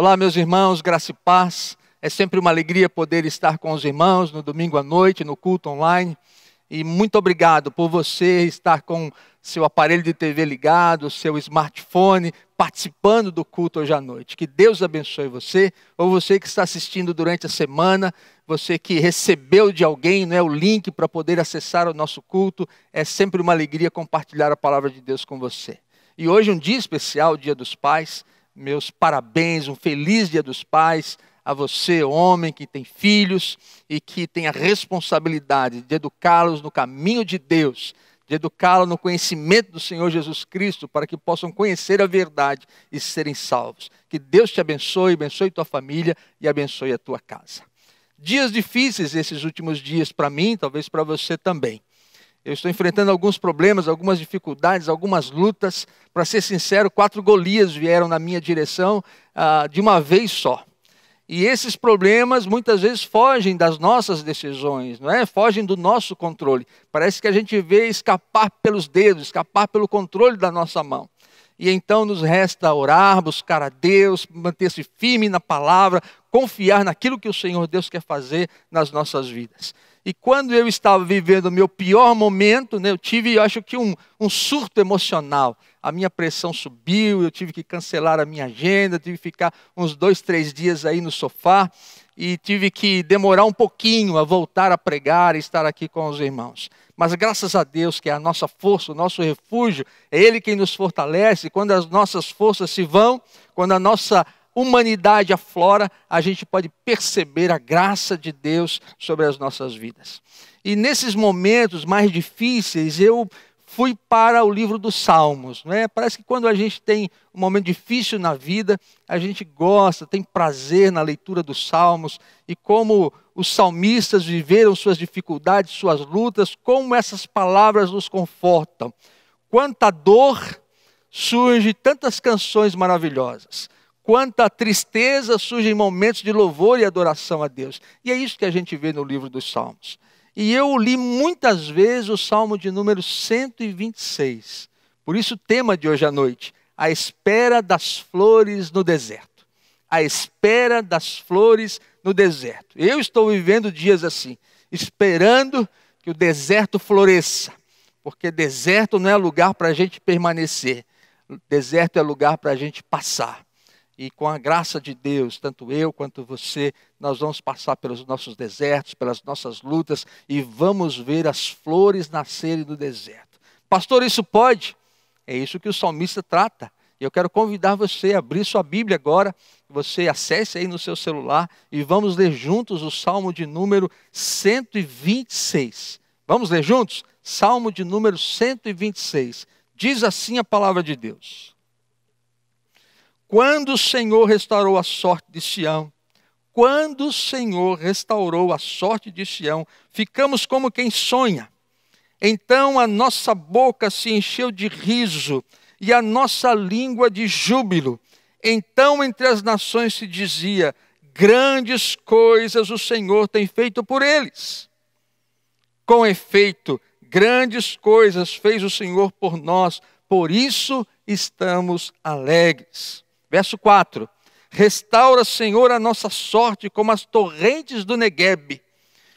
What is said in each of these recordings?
Olá, meus irmãos, graça e paz. É sempre uma alegria poder estar com os irmãos no domingo à noite, no culto online. E muito obrigado por você estar com seu aparelho de TV ligado, seu smartphone, participando do culto hoje à noite. Que Deus abençoe você, ou você que está assistindo durante a semana, você que recebeu de alguém né, o link para poder acessar o nosso culto. É sempre uma alegria compartilhar a palavra de Deus com você. E hoje é um dia especial, o Dia dos Pais meus parabéns, um feliz Dia dos Pais a você, homem que tem filhos e que tem a responsabilidade de educá-los no caminho de Deus, de educá-los no conhecimento do Senhor Jesus Cristo, para que possam conhecer a verdade e serem salvos. Que Deus te abençoe, abençoe tua família e abençoe a tua casa. Dias difíceis esses últimos dias para mim, talvez para você também. Eu estou enfrentando alguns problemas, algumas dificuldades, algumas lutas. Para ser sincero, quatro Golias vieram na minha direção ah, de uma vez só. E esses problemas muitas vezes fogem das nossas decisões, não é? Fogem do nosso controle. Parece que a gente vê escapar pelos dedos, escapar pelo controle da nossa mão. E então nos resta orar, buscar a Deus, manter-se firme na palavra, confiar naquilo que o Senhor Deus quer fazer nas nossas vidas. E quando eu estava vivendo o meu pior momento, né, eu tive, eu acho que, um, um surto emocional. A minha pressão subiu, eu tive que cancelar a minha agenda, tive que ficar uns dois, três dias aí no sofá e tive que demorar um pouquinho a voltar a pregar e estar aqui com os irmãos. Mas graças a Deus, que é a nossa força, o nosso refúgio, é Ele quem nos fortalece. Quando as nossas forças se vão, quando a nossa humanidade aflora, a gente pode perceber a graça de Deus sobre as nossas vidas. E nesses momentos mais difíceis, eu fui para o livro dos Salmos. Né? Parece que quando a gente tem um momento difícil na vida, a gente gosta, tem prazer na leitura dos Salmos e como os salmistas viveram suas dificuldades, suas lutas, como essas palavras nos confortam. Quanta dor surge tantas canções maravilhosas quanta tristeza surge em momentos de louvor e adoração a Deus. E é isso que a gente vê no livro dos Salmos. E eu li muitas vezes o Salmo de número 126. Por isso o tema de hoje à noite, a espera das flores no deserto. A espera das flores no deserto. Eu estou vivendo dias assim, esperando que o deserto floresça, porque deserto não é lugar para a gente permanecer, deserto é lugar para a gente passar. E com a graça de Deus, tanto eu quanto você, nós vamos passar pelos nossos desertos, pelas nossas lutas e vamos ver as flores nascerem do deserto. Pastor, isso pode? É isso que o salmista trata. Eu quero convidar você a abrir sua Bíblia agora, você acesse aí no seu celular e vamos ler juntos o Salmo de número 126. Vamos ler juntos? Salmo de número 126. Diz assim a palavra de Deus. Quando o Senhor restaurou a sorte de Sião, quando o Senhor restaurou a sorte de Sião, ficamos como quem sonha. Então a nossa boca se encheu de riso e a nossa língua de júbilo. Então entre as nações se dizia: grandes coisas o Senhor tem feito por eles. Com efeito, grandes coisas fez o Senhor por nós, por isso estamos alegres. Verso 4: Restaura, Senhor, a nossa sorte como as torrentes do Neguebe.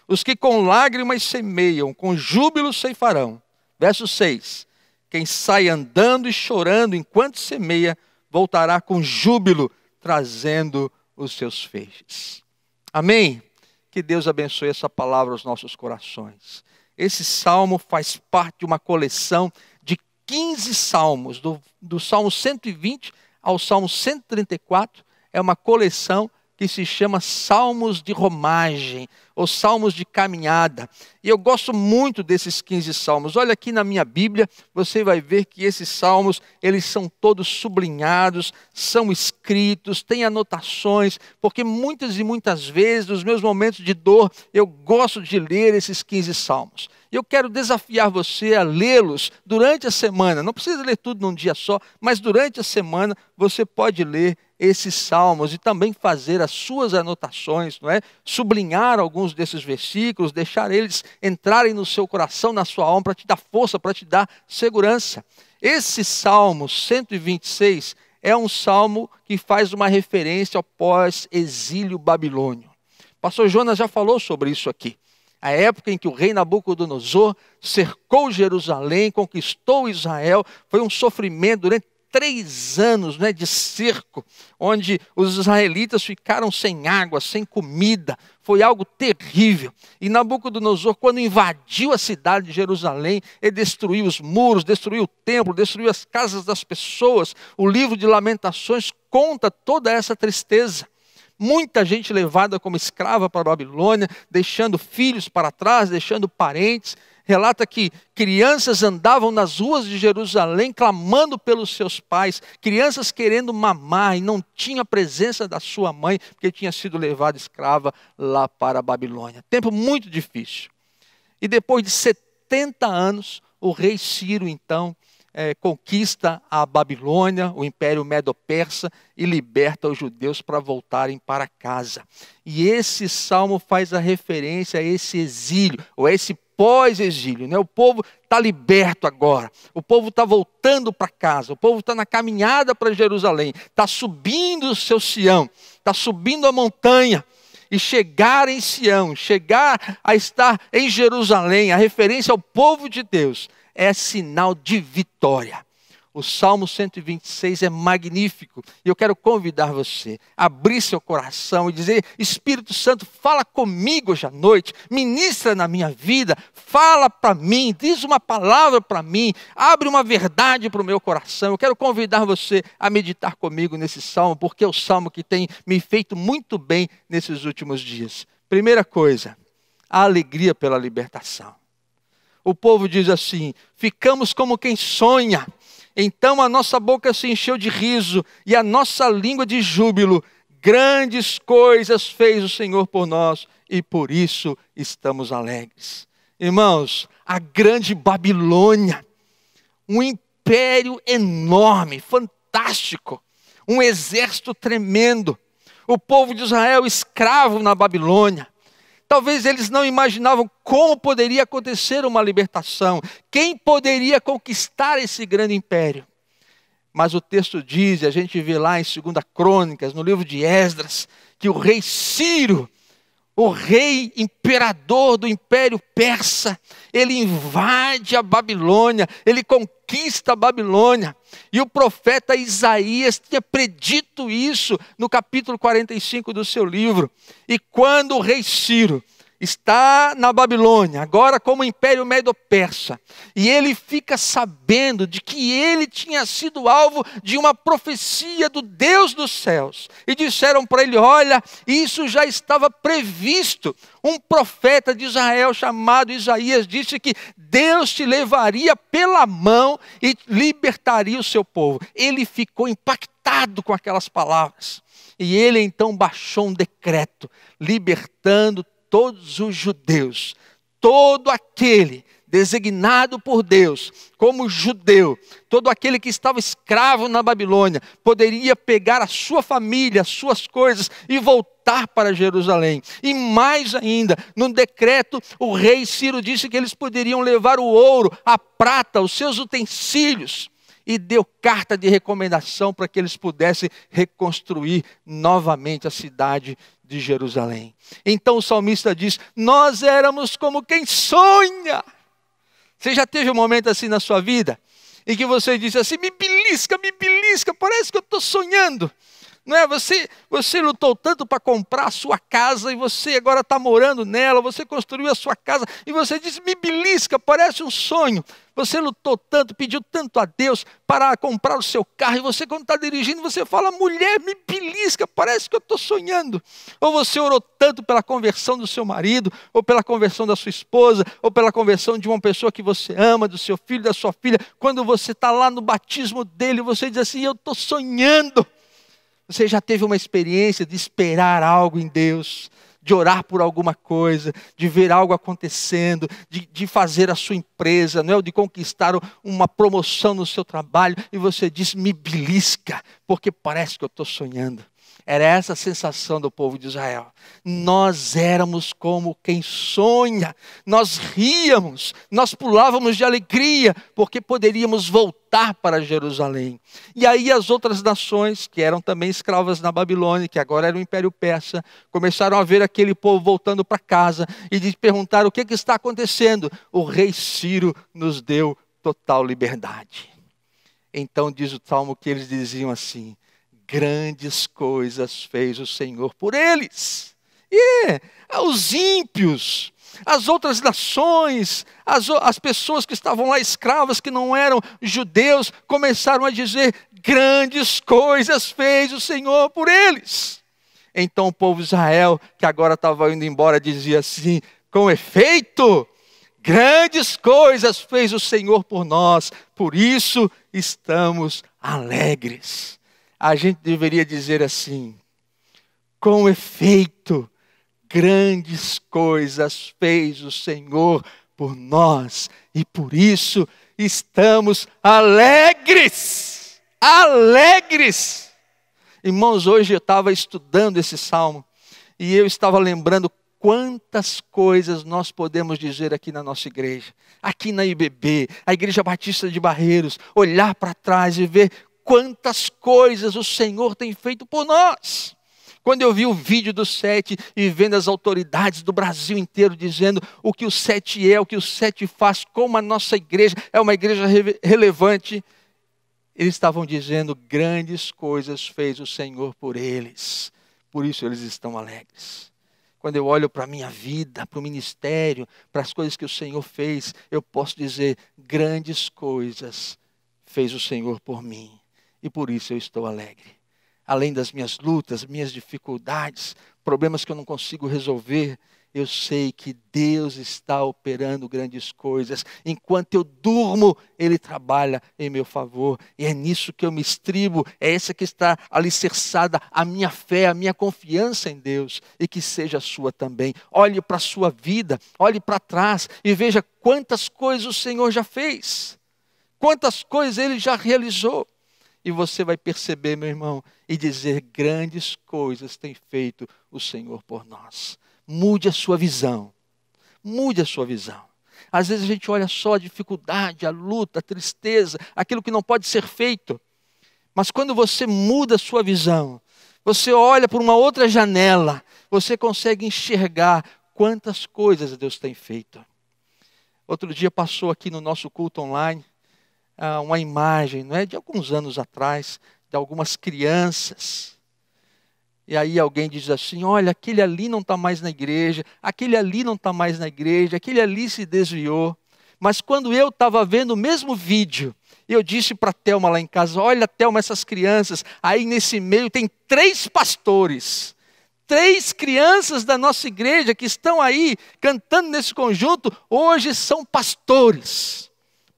Os que com lágrimas semeiam, com júbilo ceifarão. Verso 6: Quem sai andando e chorando enquanto semeia, voltará com júbilo, trazendo os seus feixes. Amém? Que Deus abençoe essa palavra aos nossos corações. Esse salmo faz parte de uma coleção de 15 salmos, do, do Salmo 120 ao Salmo 134, é uma coleção que se chama Salmos de Romagem, ou Salmos de Caminhada. E eu gosto muito desses 15 salmos. Olha aqui na minha Bíblia, você vai ver que esses salmos, eles são todos sublinhados, são escritos, têm anotações, porque muitas e muitas vezes, nos meus momentos de dor, eu gosto de ler esses 15 salmos. Eu quero desafiar você a lê-los durante a semana. Não precisa ler tudo num dia só, mas durante a semana você pode ler esses salmos e também fazer as suas anotações, não é? Sublinhar alguns desses versículos, deixar eles entrarem no seu coração, na sua alma para te dar força, para te dar segurança. Esse Salmo 126 é um salmo que faz uma referência ao pós-exílio babilônio. pastor Jonas já falou sobre isso aqui. A época em que o rei Nabucodonosor cercou Jerusalém, conquistou Israel, foi um sofrimento durante três anos né, de cerco, onde os israelitas ficaram sem água, sem comida. Foi algo terrível. E Nabucodonosor, quando invadiu a cidade de Jerusalém, ele destruiu os muros, destruiu o templo, destruiu as casas das pessoas. O livro de Lamentações conta toda essa tristeza. Muita gente levada como escrava para a Babilônia, deixando filhos para trás, deixando parentes relata que crianças andavam nas ruas de Jerusalém clamando pelos seus pais, crianças querendo mamar e não tinha a presença da sua mãe, porque tinha sido levada escrava lá para a Babilônia. Tempo muito difícil. E depois de 70 anos, o rei Ciro, então, é, conquista a Babilônia, o Império Medo-Persa, e liberta os judeus para voltarem para casa. E esse salmo faz a referência a esse exílio, ou a esse pós-exílio. Né? O povo está liberto agora, o povo está voltando para casa, o povo está na caminhada para Jerusalém, está subindo o seu Sião, está subindo a montanha. E chegar em Sião, chegar a estar em Jerusalém, a referência ao povo de Deus, é sinal de vitória. O Salmo 126 é magnífico e eu quero convidar você a abrir seu coração e dizer: Espírito Santo, fala comigo hoje à noite, ministra na minha vida, fala para mim, diz uma palavra para mim, abre uma verdade para o meu coração. Eu quero convidar você a meditar comigo nesse salmo, porque é o salmo que tem me feito muito bem nesses últimos dias. Primeira coisa, a alegria pela libertação. O povo diz assim: ficamos como quem sonha então a nossa boca se encheu de riso e a nossa língua de júbilo. Grandes coisas fez o Senhor por nós e por isso estamos alegres. Irmãos, a grande Babilônia, um império enorme, fantástico, um exército tremendo, o povo de Israel escravo na Babilônia, Talvez eles não imaginavam como poderia acontecer uma libertação, quem poderia conquistar esse grande império. Mas o texto diz, e a gente vê lá em 2 Crônicas, no livro de Esdras, que o rei Ciro, o rei imperador do império persa, ele invade a Babilônia, ele conquista a Babilônia. E o profeta Isaías tinha predito isso no capítulo 45 do seu livro. E quando o rei Ciro está na Babilônia, agora como império medo-persa, e ele fica sabendo de que ele tinha sido alvo de uma profecia do Deus dos céus, e disseram para ele: Olha, isso já estava previsto. Um profeta de Israel chamado Isaías disse que Deus te levaria pela mão e libertaria o seu povo. Ele ficou impactado com aquelas palavras. E ele então baixou um decreto libertando todos os judeus, todo aquele designado por Deus como judeu, todo aquele que estava escravo na Babilônia, poderia pegar a sua família, as suas coisas e voltar para Jerusalém. E mais ainda, no decreto, o rei Ciro disse que eles poderiam levar o ouro, a prata, os seus utensílios. E deu carta de recomendação para que eles pudessem reconstruir novamente a cidade de Jerusalém. Então o salmista diz: Nós éramos como quem sonha. Você já teve um momento assim na sua vida? Em que você disse assim: me belisca, me belisca, parece que eu estou sonhando. Não é? Você, você lutou tanto para comprar a sua casa e você agora está morando nela, você construiu a sua casa e você diz: me belisca, parece um sonho. Você lutou tanto, pediu tanto a Deus para comprar o seu carro, e você, quando está dirigindo, você fala: mulher, me belisca, parece que eu estou sonhando. Ou você orou tanto pela conversão do seu marido, ou pela conversão da sua esposa, ou pela conversão de uma pessoa que você ama, do seu filho, da sua filha. Quando você está lá no batismo dele, você diz assim: eu estou sonhando. Você já teve uma experiência de esperar algo em Deus, de orar por alguma coisa, de ver algo acontecendo, de, de fazer a sua empresa, não é? de conquistar uma promoção no seu trabalho, e você diz: me belisca, porque parece que eu estou sonhando. Era essa a sensação do povo de Israel. Nós éramos como quem sonha, nós ríamos, nós pulávamos de alegria, porque poderíamos voltar para Jerusalém. E aí as outras nações, que eram também escravas na Babilônia, que agora era o Império Persa, começaram a ver aquele povo voltando para casa e de perguntar o que, que está acontecendo. O rei Ciro nos deu total liberdade. Então diz o salmo que eles diziam assim: grandes coisas fez o Senhor por eles. E aos ímpios, as outras nações, as, as pessoas que estavam lá escravas, que não eram judeus, começaram a dizer: grandes coisas fez o Senhor por eles. Então o povo de Israel, que agora estava indo embora, dizia assim: com efeito, grandes coisas fez o Senhor por nós, por isso estamos alegres a gente deveria dizer assim: com efeito, grandes coisas fez o Senhor por nós e por isso estamos alegres. Alegres. Irmãos, hoje eu estava estudando esse salmo e eu estava lembrando quantas coisas nós podemos dizer aqui na nossa igreja, aqui na IBB, a Igreja Batista de Barreiros, olhar para trás e ver quantas coisas o Senhor tem feito por nós. Quando eu vi o vídeo do sete e vendo as autoridades do Brasil inteiro dizendo o que o sete é, o que o sete faz, como a nossa igreja é uma igreja re relevante, eles estavam dizendo grandes coisas fez o Senhor por eles. Por isso eles estão alegres. Quando eu olho para a minha vida, para o ministério, para as coisas que o Senhor fez, eu posso dizer grandes coisas fez o Senhor por mim e por isso eu estou alegre. Além das minhas lutas, minhas dificuldades, problemas que eu não consigo resolver, eu sei que Deus está operando grandes coisas. Enquanto eu durmo, Ele trabalha em meu favor. E é nisso que eu me estribo. É essa que está alicerçada a minha fé, a minha confiança em Deus. E que seja a sua também. Olhe para a sua vida, olhe para trás e veja quantas coisas o Senhor já fez. Quantas coisas Ele já realizou e você vai perceber, meu irmão, e dizer: grandes coisas tem feito o Senhor por nós. Mude a sua visão. Mude a sua visão. Às vezes a gente olha só a dificuldade, a luta, a tristeza, aquilo que não pode ser feito. Mas quando você muda a sua visão, você olha por uma outra janela, você consegue enxergar quantas coisas Deus tem feito. Outro dia passou aqui no nosso culto online ah, uma imagem, não é, de alguns anos atrás, de algumas crianças. E aí alguém diz assim: olha, aquele ali não está mais na igreja, aquele ali não está mais na igreja, aquele ali se desviou. Mas quando eu estava vendo o mesmo vídeo, eu disse para a Thelma lá em casa: olha, Thelma, essas crianças, aí nesse meio tem três pastores. Três crianças da nossa igreja que estão aí cantando nesse conjunto, hoje são pastores.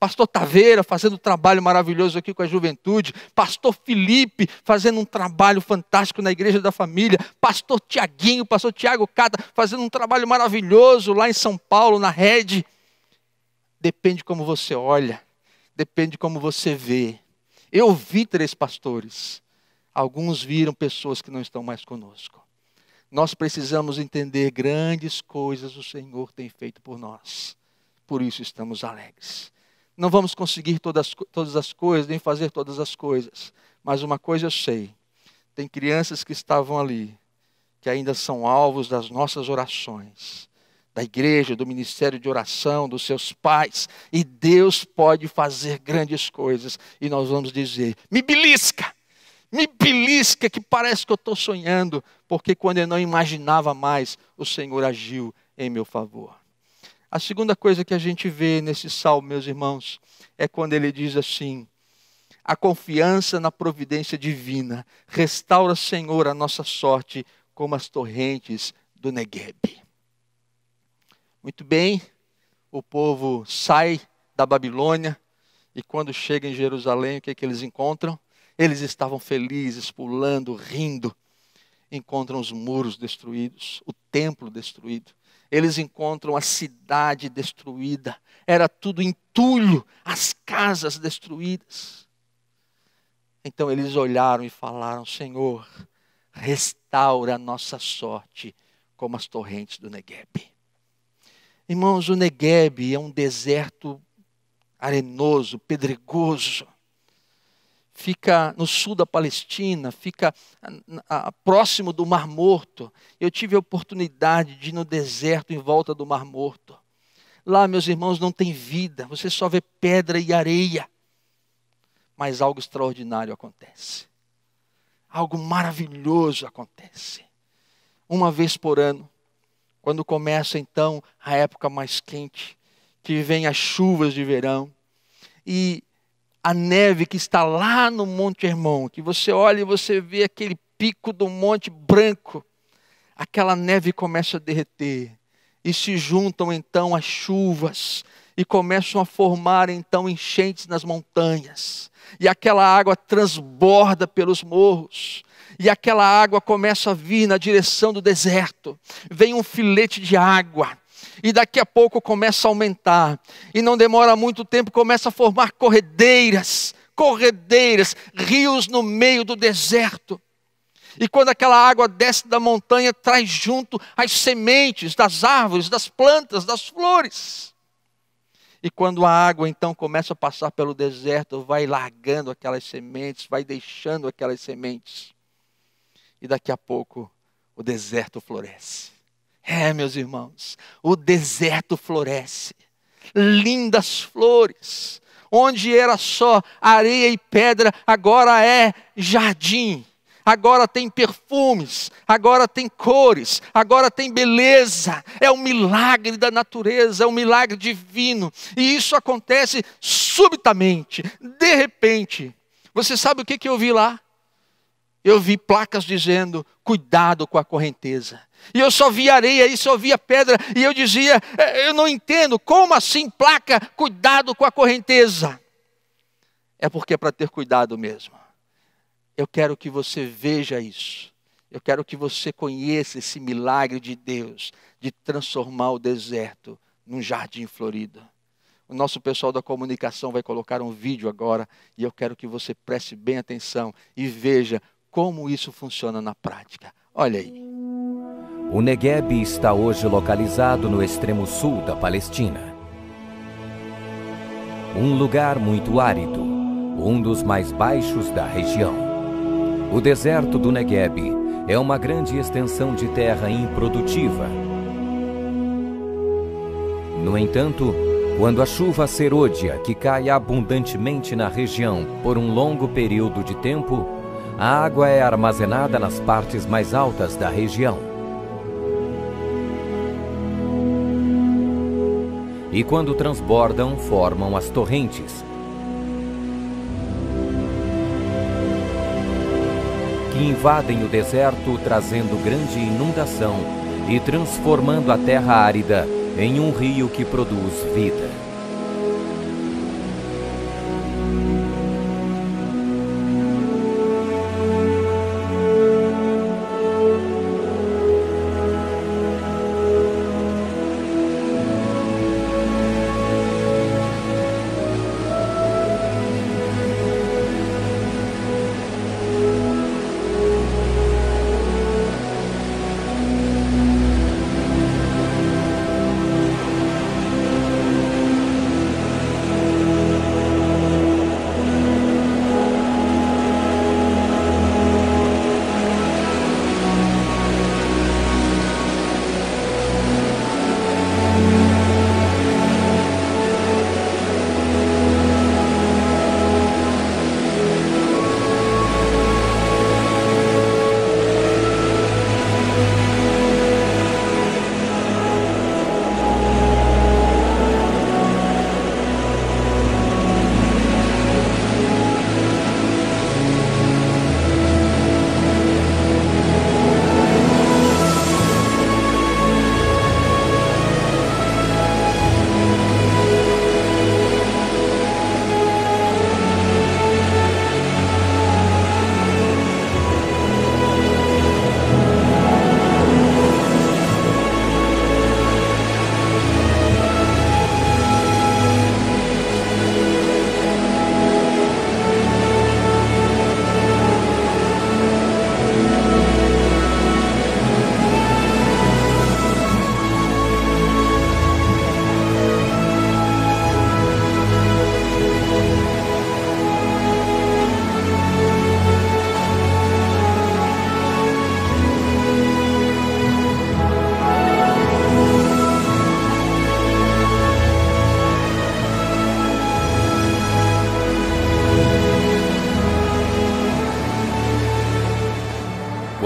Pastor Taveira fazendo um trabalho maravilhoso aqui com a juventude, Pastor Felipe fazendo um trabalho fantástico na Igreja da Família, Pastor Tiaguinho, Pastor Tiago Cata fazendo um trabalho maravilhoso lá em São Paulo, na rede. Depende como você olha, depende como você vê. Eu vi três pastores, alguns viram pessoas que não estão mais conosco. Nós precisamos entender grandes coisas o Senhor tem feito por nós. Por isso estamos alegres. Não vamos conseguir todas, todas as coisas, nem fazer todas as coisas. Mas uma coisa eu sei: tem crianças que estavam ali, que ainda são alvos das nossas orações, da igreja, do ministério de oração, dos seus pais, e Deus pode fazer grandes coisas, e nós vamos dizer: me belisca, me belisca, que parece que eu estou sonhando, porque quando eu não imaginava mais, o Senhor agiu em meu favor. A segunda coisa que a gente vê nesse salmo, meus irmãos, é quando ele diz assim: a confiança na providência divina restaura, Senhor, a nossa sorte como as torrentes do Negueb. Muito bem, o povo sai da Babilônia e quando chega em Jerusalém, o que, é que eles encontram? Eles estavam felizes, pulando, rindo. Encontram os muros destruídos, o templo destruído eles encontram a cidade destruída, era tudo entulho, as casas destruídas. Então eles olharam e falaram: Senhor, restaura a nossa sorte como as torrentes do Negueb. Irmãos, o Negueb é um deserto arenoso, pedregoso. Fica no sul da Palestina, fica a, a, próximo do Mar Morto. Eu tive a oportunidade de ir no deserto em volta do Mar Morto. Lá, meus irmãos, não tem vida, você só vê pedra e areia. Mas algo extraordinário acontece. Algo maravilhoso acontece. Uma vez por ano, quando começa então a época mais quente, que vem as chuvas de verão, e a neve que está lá no Monte Hermon, que você olha e você vê aquele pico do Monte Branco, aquela neve começa a derreter, e se juntam então as chuvas, e começam a formar então enchentes nas montanhas, e aquela água transborda pelos morros, e aquela água começa a vir na direção do deserto. Vem um filete de água, e daqui a pouco começa a aumentar, e não demora muito tempo, começa a formar corredeiras, corredeiras, rios no meio do deserto. E quando aquela água desce da montanha, traz junto as sementes das árvores, das plantas, das flores. E quando a água então começa a passar pelo deserto, vai largando aquelas sementes, vai deixando aquelas sementes e daqui a pouco o deserto floresce. É, meus irmãos, o deserto floresce. Lindas flores. Onde era só areia e pedra, agora é jardim. Agora tem perfumes, agora tem cores, agora tem beleza. É um milagre da natureza, é um milagre divino. E isso acontece subitamente, de repente. Você sabe o que, que eu vi lá? eu vi placas dizendo: cuidado com a correnteza. E eu só via areia e só via pedra, e eu dizia: é, eu não entendo, como assim placa, cuidado com a correnteza? É porque é para ter cuidado mesmo. Eu quero que você veja isso. Eu quero que você conheça esse milagre de Deus de transformar o deserto num jardim florido. O nosso pessoal da comunicação vai colocar um vídeo agora e eu quero que você preste bem atenção e veja como isso funciona na prática. Olha aí. O Negueb está hoje localizado no extremo sul da Palestina. Um lugar muito árido, um dos mais baixos da região. O deserto do Negueb é uma grande extensão de terra improdutiva. No entanto, quando a chuva serôdia, que cai abundantemente na região por um longo período de tempo, a água é armazenada nas partes mais altas da região. E quando transbordam, formam as torrentes, que invadem o deserto, trazendo grande inundação e transformando a terra árida em um rio que produz vida.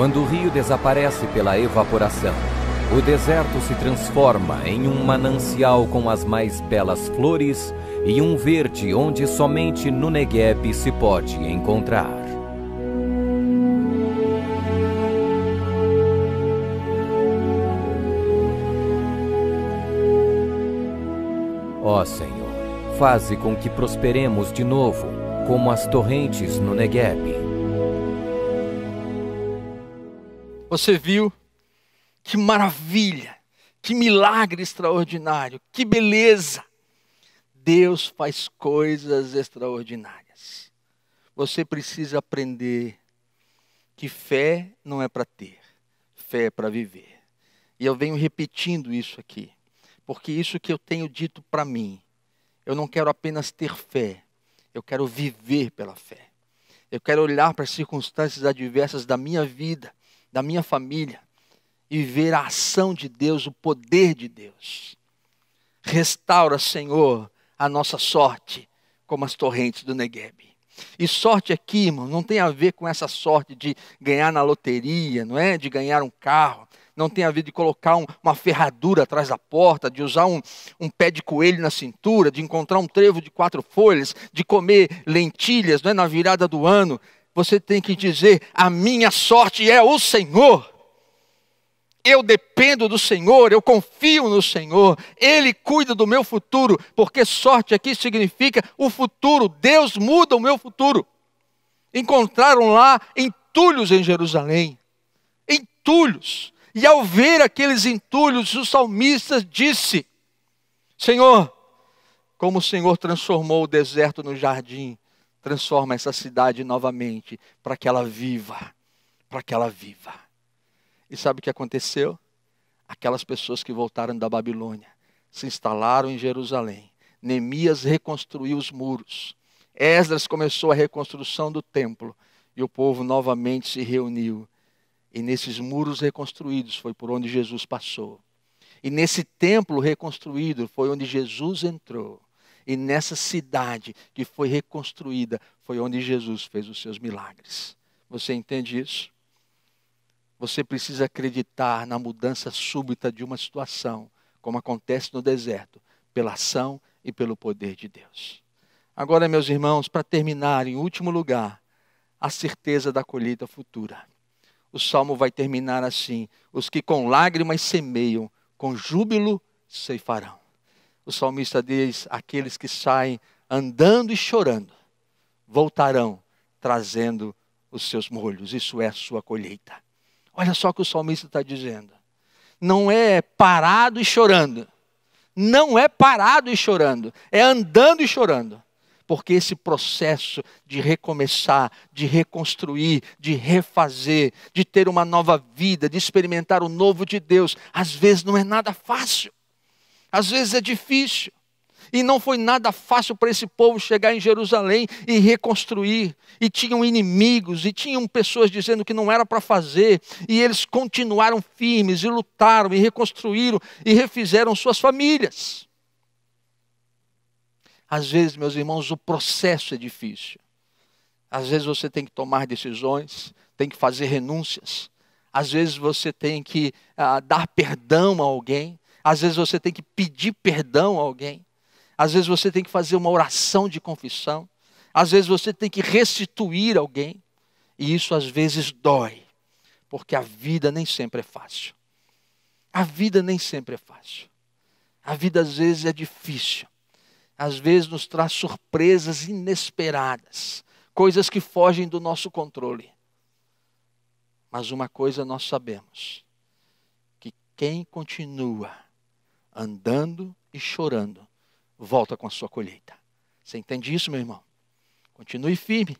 Quando o rio desaparece pela evaporação, o deserto se transforma em um manancial com as mais belas flores e um verde onde somente no Negueb se pode encontrar. Ó Senhor, faze com que prosperemos de novo, como as torrentes no Negueb. Você viu? Que maravilha! Que milagre extraordinário! Que beleza! Deus faz coisas extraordinárias. Você precisa aprender que fé não é para ter, fé é para viver. E eu venho repetindo isso aqui, porque isso que eu tenho dito para mim, eu não quero apenas ter fé, eu quero viver pela fé. Eu quero olhar para as circunstâncias adversas da minha vida da minha família e ver a ação de Deus, o poder de Deus. Restaura, Senhor, a nossa sorte como as torrentes do Negueb. E sorte aqui, irmão, não tem a ver com essa sorte de ganhar na loteria, não é? De ganhar um carro. Não tem a ver de colocar um, uma ferradura atrás da porta, de usar um, um pé de coelho na cintura, de encontrar um trevo de quatro folhas, de comer lentilhas não é? na virada do ano você tem que dizer: a minha sorte é o Senhor. Eu dependo do Senhor, eu confio no Senhor, Ele cuida do meu futuro, porque sorte aqui significa o futuro, Deus muda o meu futuro. Encontraram lá entulhos em Jerusalém, entulhos, e ao ver aqueles entulhos, o salmista disse: Senhor, como o Senhor transformou o deserto no jardim, transforma essa cidade novamente para que ela viva, para que ela viva. E sabe o que aconteceu? Aquelas pessoas que voltaram da Babilônia se instalaram em Jerusalém. Neemias reconstruiu os muros. Esdras começou a reconstrução do templo e o povo novamente se reuniu. E nesses muros reconstruídos foi por onde Jesus passou. E nesse templo reconstruído foi onde Jesus entrou. E nessa cidade que foi reconstruída, foi onde Jesus fez os seus milagres. Você entende isso? Você precisa acreditar na mudança súbita de uma situação, como acontece no deserto, pela ação e pelo poder de Deus. Agora, meus irmãos, para terminar, em último lugar, a certeza da colheita futura. O salmo vai terminar assim: Os que com lágrimas semeiam, com júbilo ceifarão o salmista diz: aqueles que saem andando e chorando voltarão trazendo os seus molhos, isso é a sua colheita. Olha só o que o salmista está dizendo. Não é parado e chorando. Não é parado e chorando. É andando e chorando. Porque esse processo de recomeçar, de reconstruir, de refazer, de ter uma nova vida, de experimentar o novo de Deus, às vezes não é nada fácil. Às vezes é difícil. E não foi nada fácil para esse povo chegar em Jerusalém e reconstruir. E tinham inimigos, e tinham pessoas dizendo que não era para fazer. E eles continuaram firmes, e lutaram, e reconstruíram, e refizeram suas famílias. Às vezes, meus irmãos, o processo é difícil. Às vezes você tem que tomar decisões, tem que fazer renúncias. Às vezes você tem que ah, dar perdão a alguém. Às vezes você tem que pedir perdão a alguém. Às vezes você tem que fazer uma oração de confissão. Às vezes você tem que restituir alguém. E isso às vezes dói, porque a vida nem sempre é fácil. A vida nem sempre é fácil. A vida às vezes é difícil. Às vezes nos traz surpresas inesperadas, coisas que fogem do nosso controle. Mas uma coisa nós sabemos: que quem continua andando e chorando, volta com a sua colheita. Você entende isso, meu irmão? Continue firme.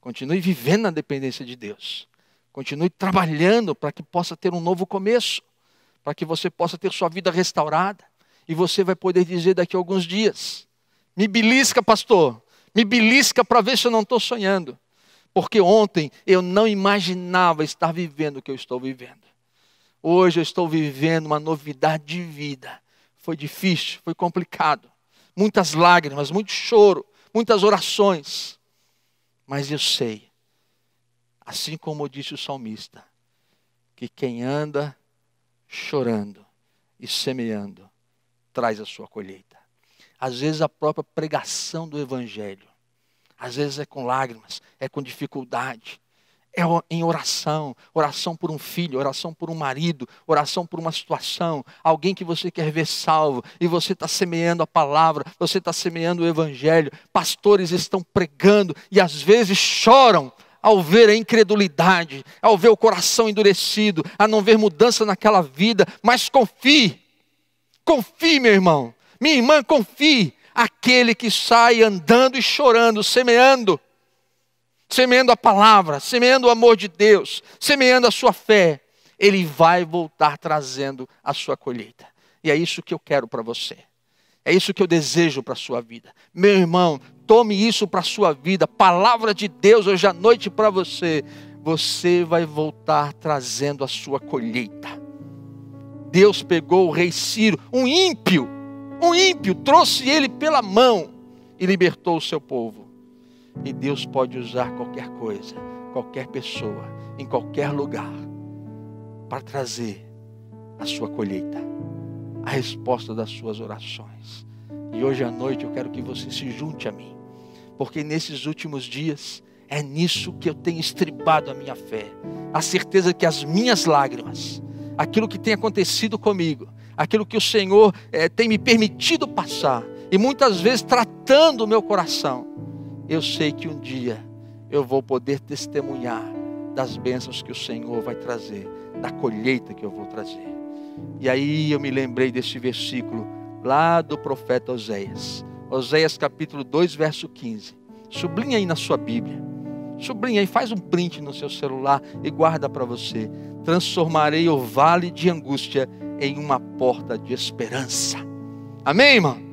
Continue vivendo na dependência de Deus. Continue trabalhando para que possa ter um novo começo, para que você possa ter sua vida restaurada. E você vai poder dizer daqui a alguns dias: me belisca, pastor, me belisca para ver se eu não estou sonhando. Porque ontem eu não imaginava estar vivendo o que eu estou vivendo. Hoje eu estou vivendo uma novidade de vida. Foi difícil, foi complicado. Muitas lágrimas, muito choro, muitas orações. Mas eu sei, assim como disse o salmista, que quem anda chorando e semeando traz a sua colheita. Às vezes a própria pregação do evangelho, às vezes é com lágrimas, é com dificuldade, é em oração, oração por um filho, oração por um marido, oração por uma situação, alguém que você quer ver salvo, e você está semeando a palavra, você está semeando o evangelho, pastores estão pregando e às vezes choram ao ver a incredulidade, ao ver o coração endurecido, a não ver mudança naquela vida, mas confie, confie, meu irmão, minha irmã, confie, aquele que sai andando e chorando, semeando, semeando a palavra, semeando o amor de Deus, semeando a sua fé, ele vai voltar trazendo a sua colheita. E é isso que eu quero para você. É isso que eu desejo para a sua vida. Meu irmão, tome isso para a sua vida. Palavra de Deus hoje à noite para você. Você vai voltar trazendo a sua colheita. Deus pegou o rei Ciro, um ímpio, um ímpio, trouxe ele pela mão e libertou o seu povo. E Deus pode usar qualquer coisa, qualquer pessoa, em qualquer lugar, para trazer a sua colheita, a resposta das suas orações. E hoje à noite eu quero que você se junte a mim, porque nesses últimos dias é nisso que eu tenho estribado a minha fé, a certeza que as minhas lágrimas, aquilo que tem acontecido comigo, aquilo que o Senhor é, tem me permitido passar, e muitas vezes tratando o meu coração, eu sei que um dia eu vou poder testemunhar das bênçãos que o Senhor vai trazer, da colheita que eu vou trazer. E aí eu me lembrei desse versículo lá do profeta Oséias. Oséias capítulo 2, verso 15. Sublinha aí na sua Bíblia. Sublinha aí, faz um print no seu celular e guarda para você. Transformarei o vale de angústia em uma porta de esperança. Amém, irmão?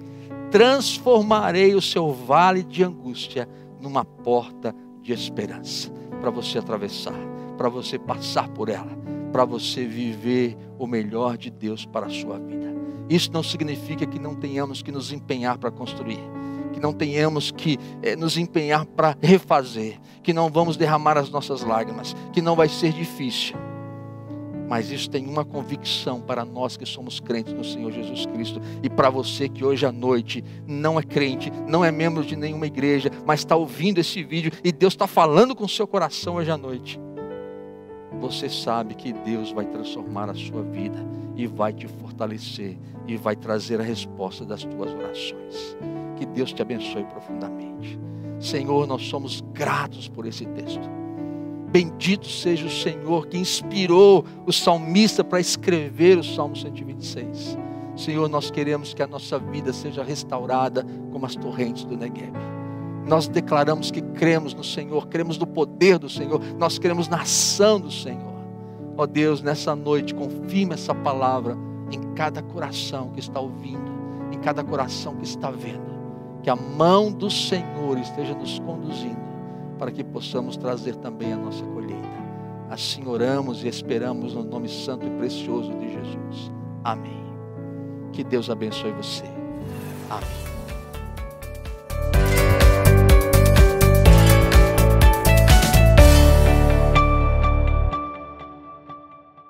Transformarei o seu vale de angústia numa porta de esperança para você atravessar, para você passar por ela, para você viver o melhor de Deus para a sua vida. Isso não significa que não tenhamos que nos empenhar para construir, que não tenhamos que eh, nos empenhar para refazer, que não vamos derramar as nossas lágrimas, que não vai ser difícil mas isso tem uma convicção para nós que somos crentes no Senhor Jesus Cristo e para você que hoje à noite não é crente, não é membro de nenhuma igreja, mas está ouvindo esse vídeo e Deus está falando com o seu coração hoje à noite. Você sabe que Deus vai transformar a sua vida e vai te fortalecer e vai trazer a resposta das tuas orações. Que Deus te abençoe profundamente. Senhor, nós somos gratos por esse texto. Bendito seja o Senhor que inspirou o salmista para escrever o Salmo 126. Senhor, nós queremos que a nossa vida seja restaurada como as torrentes do Negev. Nós declaramos que cremos no Senhor, cremos no poder do Senhor, nós cremos na ação do Senhor. Ó Deus, nessa noite, confirma essa palavra em cada coração que está ouvindo, em cada coração que está vendo. Que a mão do Senhor esteja nos conduzindo para que possamos trazer também a nossa colheita. Assim oramos e esperamos no nome santo e precioso de Jesus. Amém. Que Deus abençoe você. Amém.